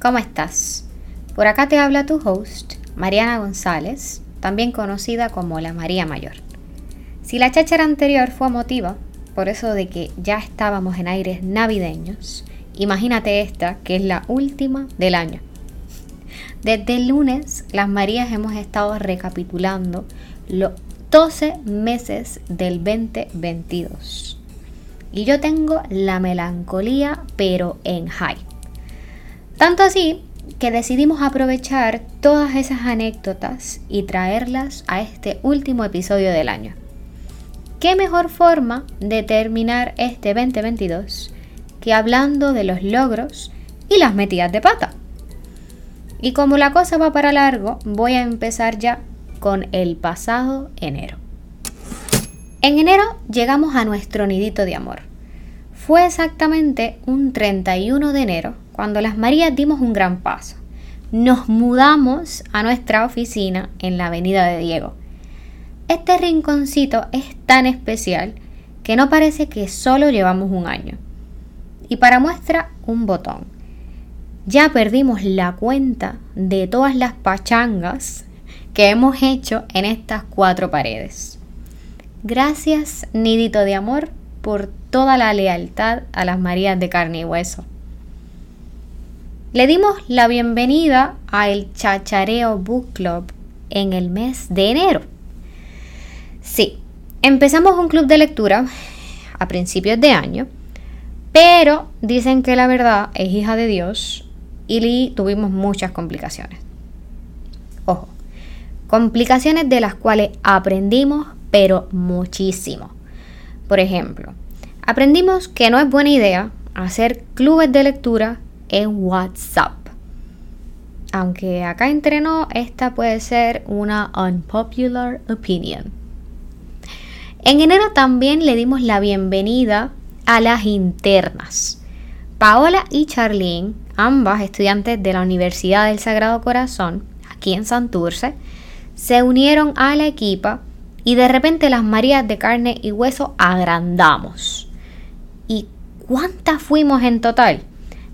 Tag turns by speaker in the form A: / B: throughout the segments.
A: ¿Cómo estás? Por acá te habla tu host, Mariana González, también conocida como la María Mayor. Si la cháchara anterior fue emotiva, por eso de que ya estábamos en aires navideños, imagínate esta, que es la última del año. Desde el lunes, las Marías hemos estado recapitulando los 12 meses del 2022. Y yo tengo la melancolía, pero en high. Tanto así que decidimos aprovechar todas esas anécdotas y traerlas a este último episodio del año. ¿Qué mejor forma de terminar este 2022 que hablando de los logros y las metidas de pata? Y como la cosa va para largo, voy a empezar ya con el pasado enero. En enero llegamos a nuestro nidito de amor. Fue exactamente un 31 de enero cuando las Marías dimos un gran paso. Nos mudamos a nuestra oficina en la Avenida de Diego. Este rinconcito es tan especial que no parece que solo llevamos un año. Y para muestra, un botón ya perdimos la cuenta de todas las pachangas que hemos hecho en estas cuatro paredes. Gracias, nidito de amor, por toda la lealtad a las Marías de carne y hueso. Le dimos la bienvenida a el Chachareo Book Club en el mes de enero. Sí, empezamos un club de lectura a principios de año, pero dicen que la verdad es hija de Dios y tuvimos muchas complicaciones. Complicaciones de las cuales aprendimos, pero muchísimo. Por ejemplo, aprendimos que no es buena idea hacer clubes de lectura en WhatsApp. Aunque acá entrenó, esta puede ser una unpopular opinion. En enero también le dimos la bienvenida a las internas. Paola y Charlene, ambas estudiantes de la Universidad del Sagrado Corazón, aquí en Santurce, se unieron a la equipa y de repente las Marías de carne y hueso agrandamos. ¿Y cuántas fuimos en total?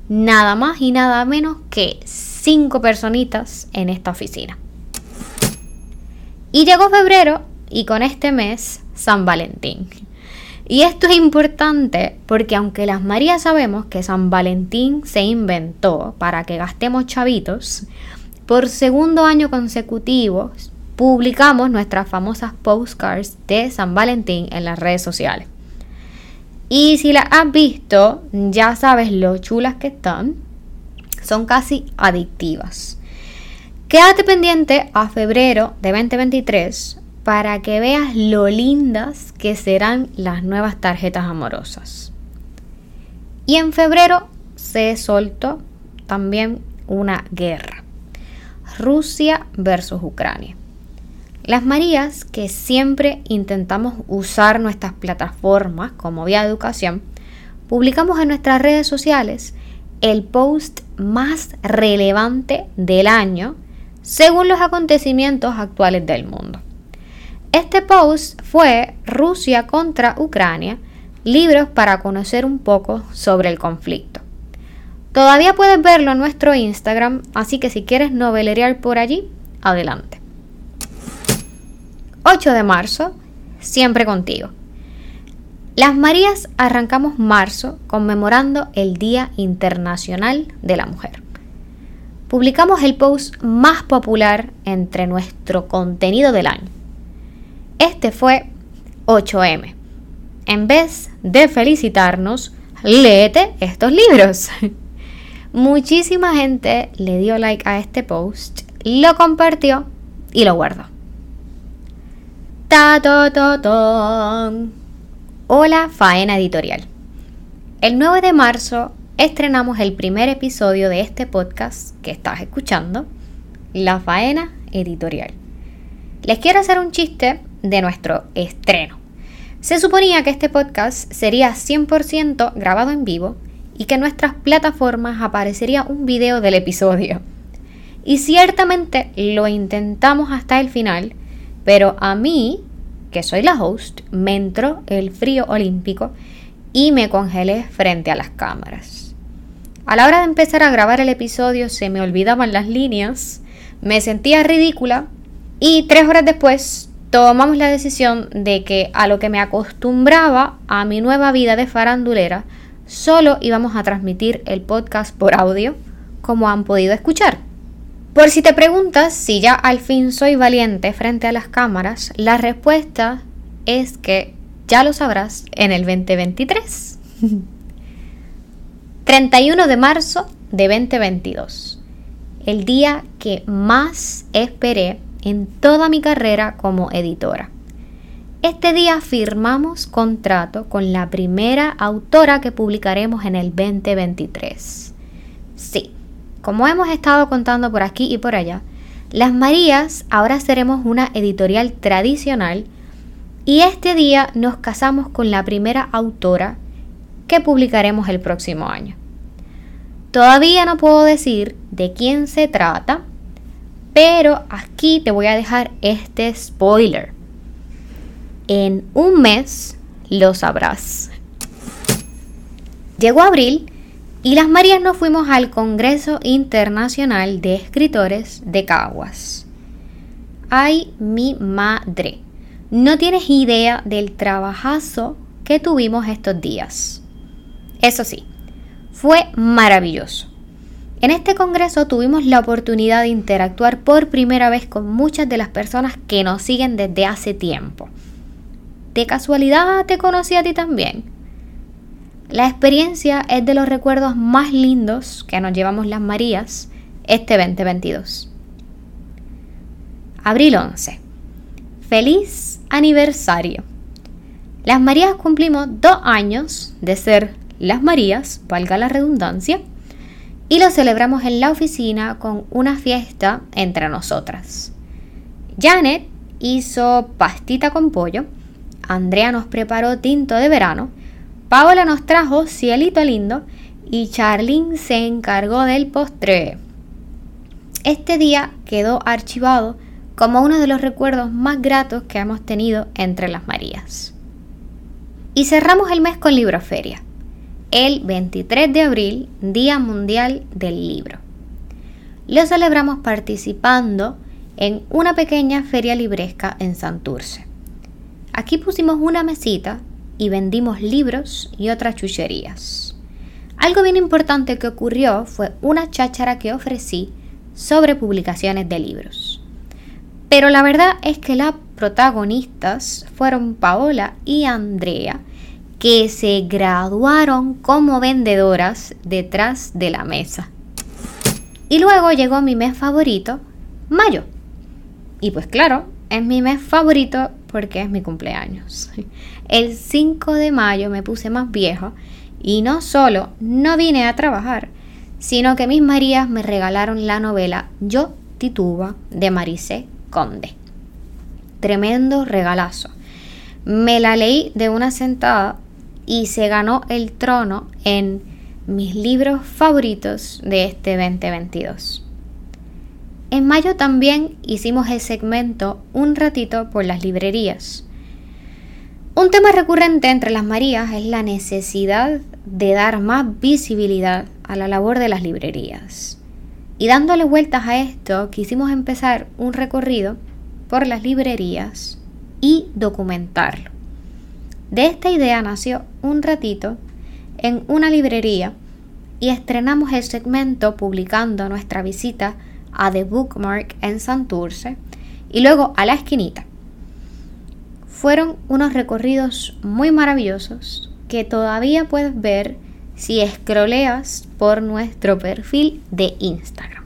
A: Nada más y nada menos que cinco personitas en esta oficina. Y llegó febrero y con este mes San Valentín. Y esto es importante porque aunque las Marías sabemos que San Valentín se inventó para que gastemos chavitos, por segundo año consecutivo publicamos nuestras famosas postcards de San Valentín en las redes sociales. Y si las has visto, ya sabes lo chulas que están. Son casi adictivas. Quédate pendiente a febrero de 2023 para que veas lo lindas que serán las nuevas tarjetas amorosas. Y en febrero se soltó también una guerra. Rusia versus Ucrania. Las Marías, que siempre intentamos usar nuestras plataformas como vía de educación, publicamos en nuestras redes sociales el post más relevante del año según los acontecimientos actuales del mundo. Este post fue Rusia contra Ucrania, libros para conocer un poco sobre el conflicto. Todavía puedes verlo en nuestro Instagram, así que si quieres novelerear por allí, adelante. 8 de marzo, siempre contigo. Las Marías arrancamos marzo conmemorando el Día Internacional de la Mujer. Publicamos el post más popular entre nuestro contenido del año este fue 8M. En vez de felicitarnos, léete estos libros. Muchísima gente le dio like a este post, lo compartió y lo guardó. Hola Faena Editorial. El 9 de marzo estrenamos el primer episodio de este podcast que estás escuchando, La Faena Editorial. Les quiero hacer un chiste de nuestro estreno. Se suponía que este podcast sería 100% grabado en vivo y que en nuestras plataformas aparecería un video del episodio. Y ciertamente lo intentamos hasta el final, pero a mí que soy la host, me entró el frío olímpico y me congelé frente a las cámaras. A la hora de empezar a grabar el episodio se me olvidaban las líneas, me sentía ridícula y tres horas después tomamos la decisión de que a lo que me acostumbraba a mi nueva vida de farandulera, solo íbamos a transmitir el podcast por audio, como han podido escuchar. Por si te preguntas si ya al fin soy valiente frente a las cámaras, la respuesta es que ya lo sabrás en el 2023. 31 de marzo de 2022. El día que más esperé en toda mi carrera como editora. Este día firmamos contrato con la primera autora que publicaremos en el 2023. Sí, como hemos estado contando por aquí y por allá, Las Marías ahora seremos una editorial tradicional y este día nos casamos con la primera autora que publicaremos el próximo año. Todavía no puedo decir de quién se trata, pero aquí te voy a dejar este spoiler. En un mes lo sabrás. Llegó abril y las Marías nos fuimos al Congreso Internacional de Escritores de Caguas. Ay, mi madre. No tienes idea del trabajazo que tuvimos estos días. Eso sí, fue maravilloso. En este congreso tuvimos la oportunidad de interactuar por primera vez con muchas de las personas que nos siguen desde hace tiempo. ¿De casualidad te conocí a ti también? La experiencia es de los recuerdos más lindos que nos llevamos las Marías este 2022. Abril 11. Feliz aniversario. Las Marías cumplimos dos años de ser las Marías, valga la redundancia, y lo celebramos en la oficina con una fiesta entre nosotras. Janet hizo pastita con pollo, Andrea nos preparó tinto de verano, Paola nos trajo cielito lindo y Charlene se encargó del postre. Este día quedó archivado como uno de los recuerdos más gratos que hemos tenido entre las Marías. Y cerramos el mes con Libroferia el 23 de abril, Día Mundial del Libro. Lo celebramos participando en una pequeña feria libresca en Santurce. Aquí pusimos una mesita y vendimos libros y otras chucherías. Algo bien importante que ocurrió fue una cháchara que ofrecí sobre publicaciones de libros. Pero la verdad es que las protagonistas fueron Paola y Andrea, que se graduaron como vendedoras detrás de la mesa. Y luego llegó mi mes favorito, mayo. Y pues claro, es mi mes favorito porque es mi cumpleaños. El 5 de mayo me puse más viejo y no solo no vine a trabajar, sino que mis Marías me regalaron la novela Yo Tituba de Maricé Conde. Tremendo regalazo. Me la leí de una sentada y se ganó el trono en mis libros favoritos de este 2022. En mayo también hicimos el segmento Un ratito por las librerías. Un tema recurrente entre las Marías es la necesidad de dar más visibilidad a la labor de las librerías. Y dándole vueltas a esto, quisimos empezar un recorrido por las librerías y documentarlo. De esta idea nació un ratito en una librería y estrenamos el segmento publicando nuestra visita a The Bookmark en Santurce y luego a la esquinita. Fueron unos recorridos muy maravillosos que todavía puedes ver si escroleas por nuestro perfil de Instagram.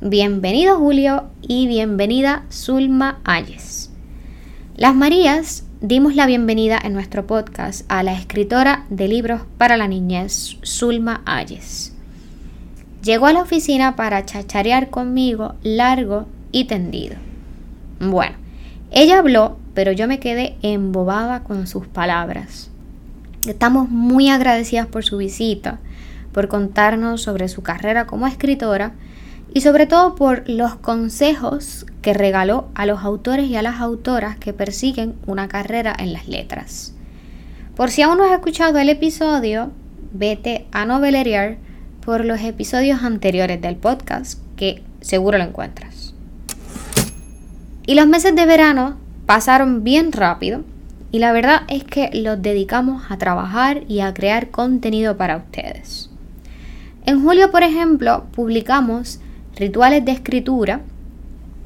A: Bienvenido Julio y bienvenida Zulma Ayes. Las Marías dimos la bienvenida en nuestro podcast a la escritora de libros para la niñez, Zulma Ayes. Llegó a la oficina para chacharear conmigo largo y tendido. Bueno, ella habló, pero yo me quedé embobada con sus palabras. Estamos muy agradecidas por su visita, por contarnos sobre su carrera como escritora y sobre todo por los consejos que regaló a los autores y a las autoras que persiguen una carrera en las letras. Por si aún no has escuchado el episodio, vete a novelerear por los episodios anteriores del podcast, que seguro lo encuentras. Y los meses de verano pasaron bien rápido y la verdad es que los dedicamos a trabajar y a crear contenido para ustedes. En julio, por ejemplo, publicamos rituales de escritura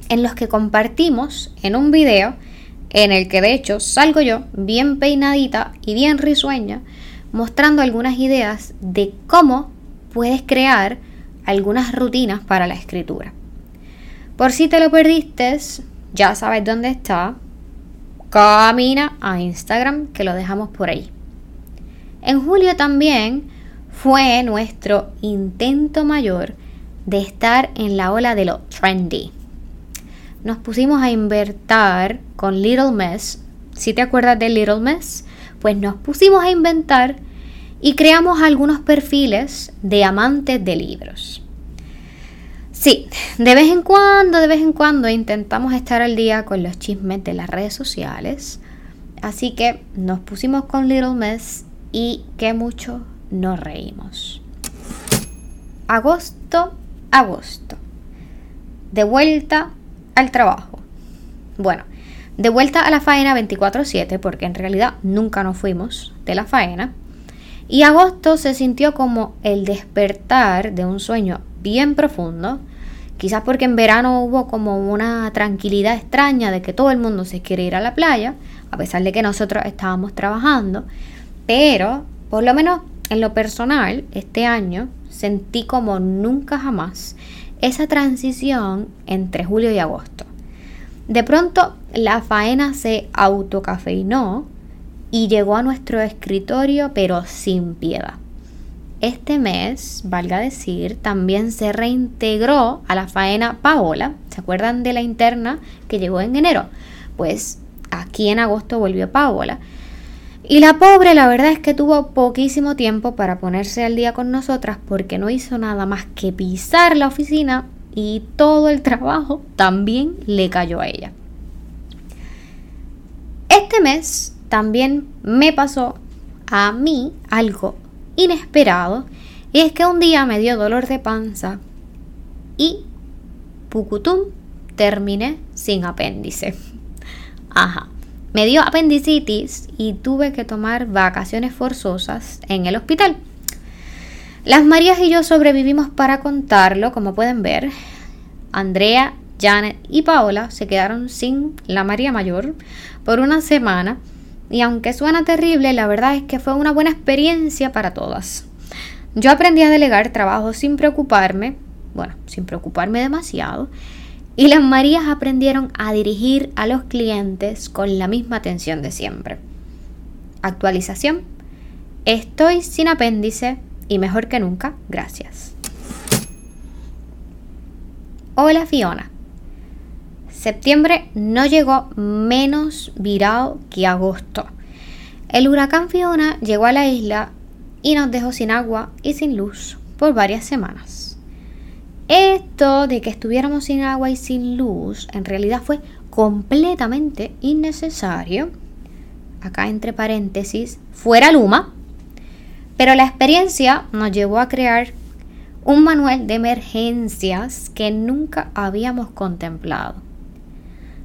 A: en los que compartimos en un video en el que de hecho salgo yo bien peinadita y bien risueña mostrando algunas ideas de cómo puedes crear algunas rutinas para la escritura. Por si te lo perdiste, ya sabes dónde está. Camina a Instagram que lo dejamos por ahí. En julio también fue nuestro intento mayor de estar en la ola de lo trendy. Nos pusimos a inventar con Little Mess. Si te acuerdas de Little Mess, pues nos pusimos a inventar y creamos algunos perfiles de amantes de libros. Sí, de vez en cuando, de vez en cuando intentamos estar al día con los chismes de las redes sociales. Así que nos pusimos con Little Mess y que mucho nos reímos. Agosto agosto. De vuelta al trabajo. Bueno, de vuelta a la faena 24/7 porque en realidad nunca nos fuimos de la faena. Y agosto se sintió como el despertar de un sueño bien profundo, quizás porque en verano hubo como una tranquilidad extraña de que todo el mundo se quiere ir a la playa, a pesar de que nosotros estábamos trabajando, pero por lo menos en lo personal, este año sentí como nunca jamás esa transición entre julio y agosto. De pronto la faena se autocafeinó y llegó a nuestro escritorio pero sin piedad. Este mes, valga decir, también se reintegró a la faena Paola. ¿Se acuerdan de la interna que llegó en enero? Pues aquí en agosto volvió Paola. Y la pobre, la verdad es que tuvo poquísimo tiempo para ponerse al día con nosotras porque no hizo nada más que pisar la oficina y todo el trabajo también le cayó a ella. Este mes también me pasó a mí algo inesperado y es que un día me dio dolor de panza y pucutum terminé sin apéndice. Ajá. Me dio apendicitis y tuve que tomar vacaciones forzosas en el hospital. Las Marías y yo sobrevivimos para contarlo, como pueden ver. Andrea, Janet y Paola se quedaron sin la María Mayor por una semana y aunque suena terrible, la verdad es que fue una buena experiencia para todas. Yo aprendí a delegar trabajo sin preocuparme, bueno, sin preocuparme demasiado, y las Marías aprendieron a dirigir a los clientes con la misma atención de siempre. Actualización. Estoy sin apéndice y mejor que nunca, gracias. Hola Fiona. Septiembre no llegó menos virado que agosto. El huracán Fiona llegó a la isla y nos dejó sin agua y sin luz por varias semanas. Esto de que estuviéramos sin agua y sin luz en realidad fue completamente innecesario. Acá entre paréntesis, fuera Luma. Pero la experiencia nos llevó a crear un manual de emergencias que nunca habíamos contemplado.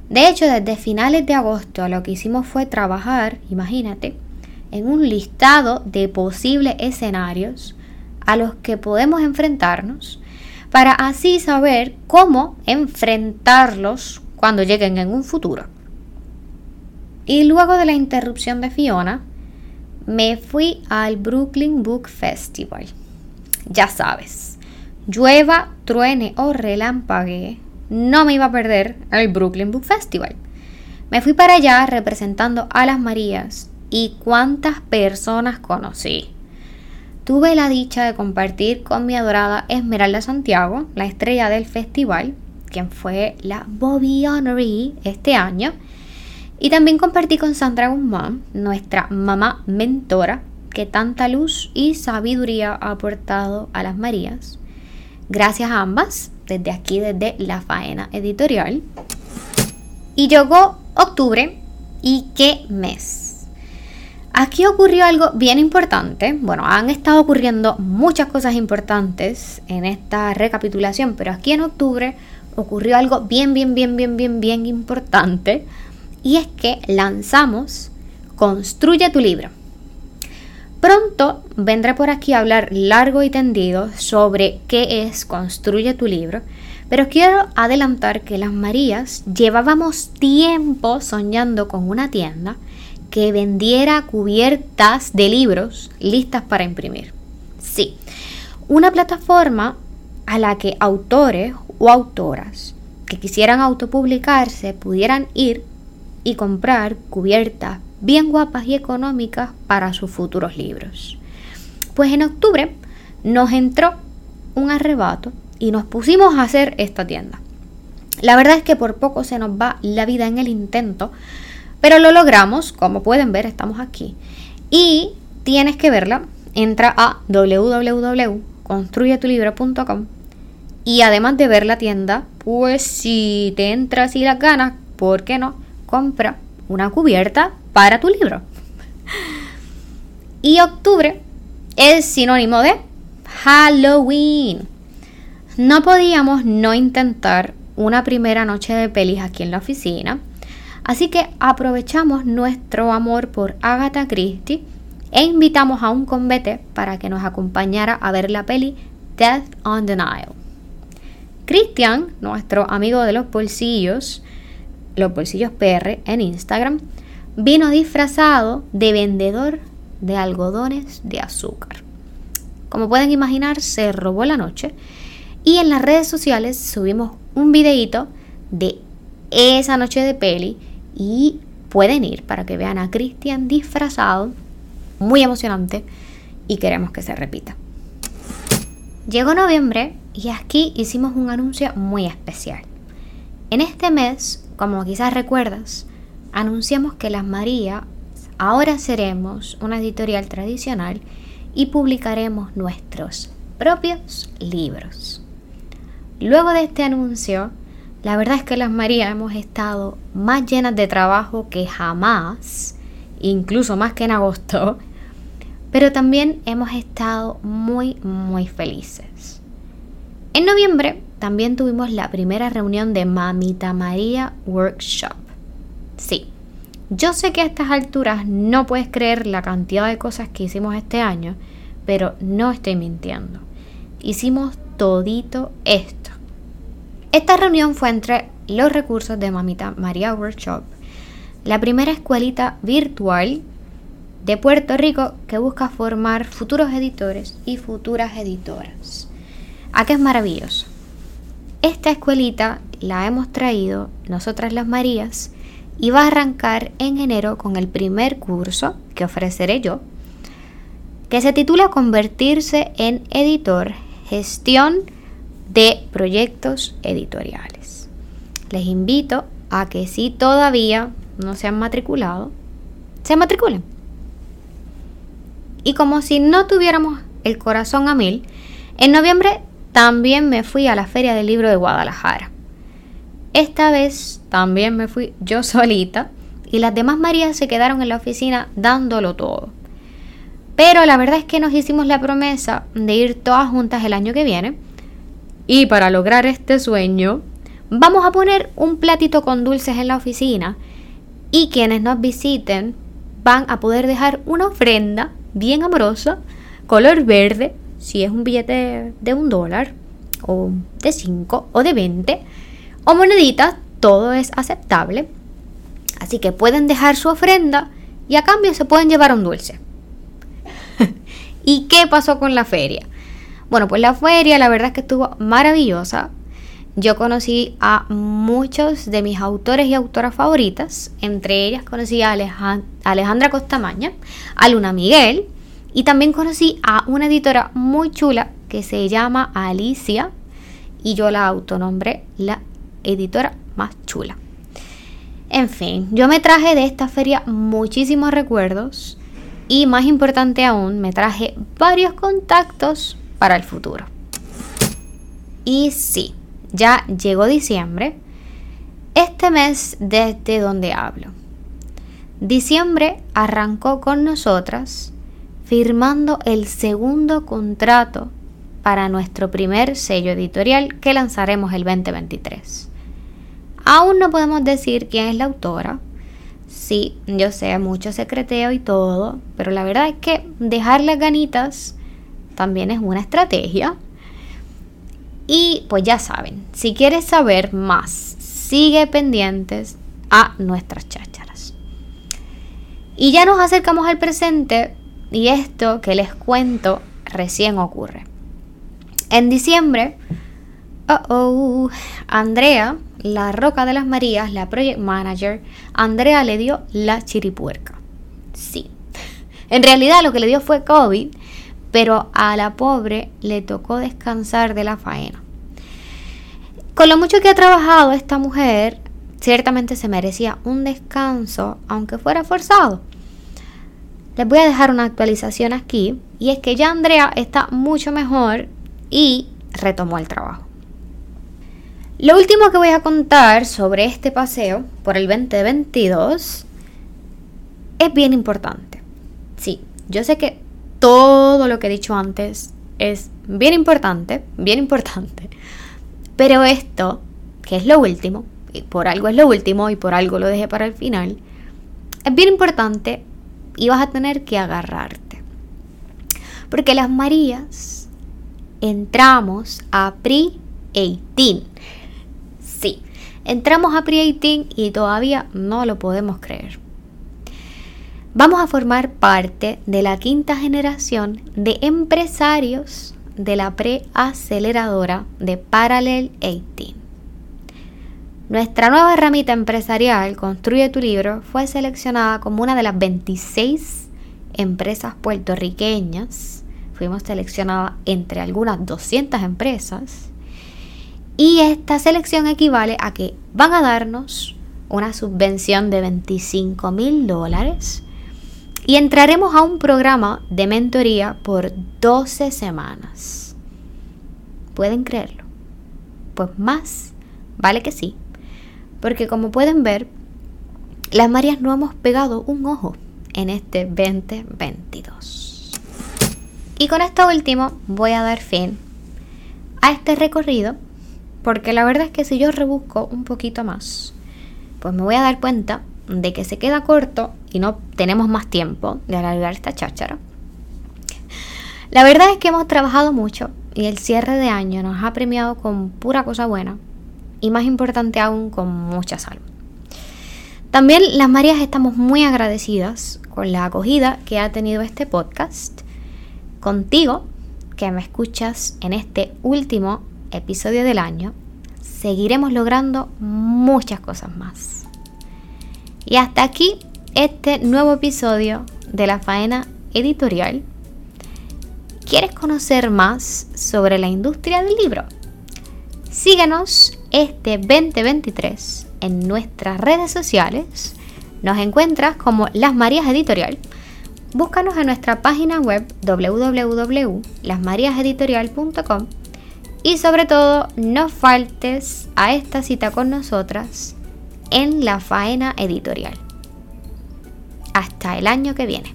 A: De hecho, desde finales de agosto lo que hicimos fue trabajar, imagínate, en un listado de posibles escenarios a los que podemos enfrentarnos para así saber cómo enfrentarlos cuando lleguen en un futuro. Y luego de la interrupción de Fiona, me fui al Brooklyn Book Festival. Ya sabes, llueva, truene o relampaguee, no me iba a perder el Brooklyn Book Festival. Me fui para allá representando a las Marías y cuántas personas conocí. Tuve la dicha de compartir con mi adorada Esmeralda Santiago, la estrella del festival, quien fue la Bobby Honoree este año. Y también compartí con Sandra Guzmán, nuestra mamá mentora, que tanta luz y sabiduría ha aportado a las Marías. Gracias a ambas desde aquí, desde La Faena Editorial. Y llegó octubre y qué mes. Aquí ocurrió algo bien importante. Bueno, han estado ocurriendo muchas cosas importantes en esta recapitulación, pero aquí en octubre ocurrió algo bien, bien, bien, bien, bien, bien importante. Y es que lanzamos Construye tu libro. Pronto vendré por aquí a hablar largo y tendido sobre qué es Construye tu libro, pero quiero adelantar que las Marías llevábamos tiempo soñando con una tienda que vendiera cubiertas de libros listas para imprimir. Sí, una plataforma a la que autores o autoras que quisieran autopublicarse pudieran ir y comprar cubiertas bien guapas y económicas para sus futuros libros. Pues en octubre nos entró un arrebato y nos pusimos a hacer esta tienda. La verdad es que por poco se nos va la vida en el intento, pero lo logramos, como pueden ver, estamos aquí. Y tienes que verla, entra a www.construyetulibro.com y además de ver la tienda, pues si te entras y las ganas, ¿por qué no? Compra una cubierta para tu libro. Y octubre es sinónimo de Halloween. No podíamos no intentar una primera noche de pelis aquí en la oficina, así que aprovechamos nuestro amor por Agatha Christie e invitamos a un convete para que nos acompañara a ver la peli Death on the Nile. Christian, nuestro amigo de los bolsillos, los bolsillos PR en Instagram, vino disfrazado de vendedor de algodones de azúcar. Como pueden imaginar, se robó la noche y en las redes sociales subimos un videito de esa noche de peli y pueden ir para que vean a Cristian disfrazado, muy emocionante y queremos que se repita. Llegó noviembre y aquí hicimos un anuncio muy especial. En este mes como quizás recuerdas, anunciamos que Las María ahora seremos una editorial tradicional y publicaremos nuestros propios libros. Luego de este anuncio, la verdad es que Las María hemos estado más llenas de trabajo que jamás, incluso más que en agosto, pero también hemos estado muy, muy felices. En noviembre también tuvimos la primera reunión de Mamita María Workshop. Sí, yo sé que a estas alturas no puedes creer la cantidad de cosas que hicimos este año, pero no estoy mintiendo. Hicimos todito esto. Esta reunión fue entre los recursos de Mamita María Workshop, la primera escuelita virtual de Puerto Rico que busca formar futuros editores y futuras editoras. ¿A qué es maravilloso? Esta escuelita la hemos traído nosotras las Marías y va a arrancar en enero con el primer curso que ofreceré yo, que se titula Convertirse en editor, gestión de proyectos editoriales. Les invito a que si todavía no se han matriculado, se matriculen. Y como si no tuviéramos el corazón a mil, en noviembre también me fui a la Feria del Libro de Guadalajara. Esta vez también me fui yo solita y las demás Marías se quedaron en la oficina dándolo todo. Pero la verdad es que nos hicimos la promesa de ir todas juntas el año que viene. Y para lograr este sueño, vamos a poner un platito con dulces en la oficina y quienes nos visiten van a poder dejar una ofrenda bien amorosa, color verde, si es un billete de un dólar, o de 5, o de 20, o moneditas, todo es aceptable. Así que pueden dejar su ofrenda y a cambio se pueden llevar un dulce. ¿Y qué pasó con la feria? Bueno, pues la feria la verdad es que estuvo maravillosa. Yo conocí a muchos de mis autores y autoras favoritas. Entre ellas conocí a Alejandra Costamaña, a Luna Miguel, y también conocí a una editora muy chula que se llama Alicia y yo la autonombré la editora más chula. En fin, yo me traje de esta feria muchísimos recuerdos y más importante aún, me traje varios contactos para el futuro. Y sí, ya llegó diciembre, este mes desde donde hablo. Diciembre arrancó con nosotras firmando el segundo contrato para nuestro primer sello editorial que lanzaremos el 2023. Aún no podemos decir quién es la autora. Sí, yo sé, mucho secreteo y todo, pero la verdad es que dejar las ganitas también es una estrategia. Y pues ya saben, si quieres saber más, sigue pendientes a nuestras chácharas. Y ya nos acercamos al presente y esto que les cuento recién ocurre. En diciembre, oh, Andrea, la Roca de las Marías, la Project Manager, Andrea le dio la chiripuerca. Sí. En realidad lo que le dio fue COVID, pero a la pobre le tocó descansar de la faena. Con lo mucho que ha trabajado esta mujer, ciertamente se merecía un descanso, aunque fuera forzado. Les voy a dejar una actualización aquí, y es que ya Andrea está mucho mejor y retomó el trabajo. Lo último que voy a contar sobre este paseo por el 2022 es bien importante. Sí, yo sé que todo lo que he dicho antes es bien importante, bien importante. Pero esto, que es lo último, y por algo es lo último y por algo lo dejé para el final, es bien importante y vas a tener que agarrarte. Porque las Marías entramos a pre-18. Sí, entramos a pre-18 y todavía no lo podemos creer. Vamos a formar parte de la quinta generación de empresarios de la preaceleradora de Parallel 18. Nuestra nueva ramita empresarial, Construye tu libro, fue seleccionada como una de las 26 empresas puertorriqueñas. Fuimos seleccionadas entre algunas 200 empresas. Y esta selección equivale a que van a darnos una subvención de 25 mil dólares y entraremos a un programa de mentoría por 12 semanas. ¿Pueden creerlo? Pues más vale que sí, porque como pueden ver, las Marías no hemos pegado un ojo en este 2022. Y con esto último voy a dar fin a este recorrido, porque la verdad es que si yo rebusco un poquito más, pues me voy a dar cuenta de que se queda corto y no tenemos más tiempo de alargar esta cháchara. La verdad es que hemos trabajado mucho y el cierre de año nos ha premiado con pura cosa buena y más importante aún con mucha salud. También las Marías estamos muy agradecidas con la acogida que ha tenido este podcast, contigo que me escuchas en este último episodio del año. Seguiremos logrando muchas cosas más. Y hasta aquí este nuevo episodio de la faena editorial. ¿Quieres conocer más sobre la industria del libro? Síguenos este 2023 en nuestras redes sociales. Nos encuentras como Las Marías Editorial. Búscanos en nuestra página web www.lasmariaseditorial.com y sobre todo no faltes a esta cita con nosotras en la faena editorial. Hasta el año que viene.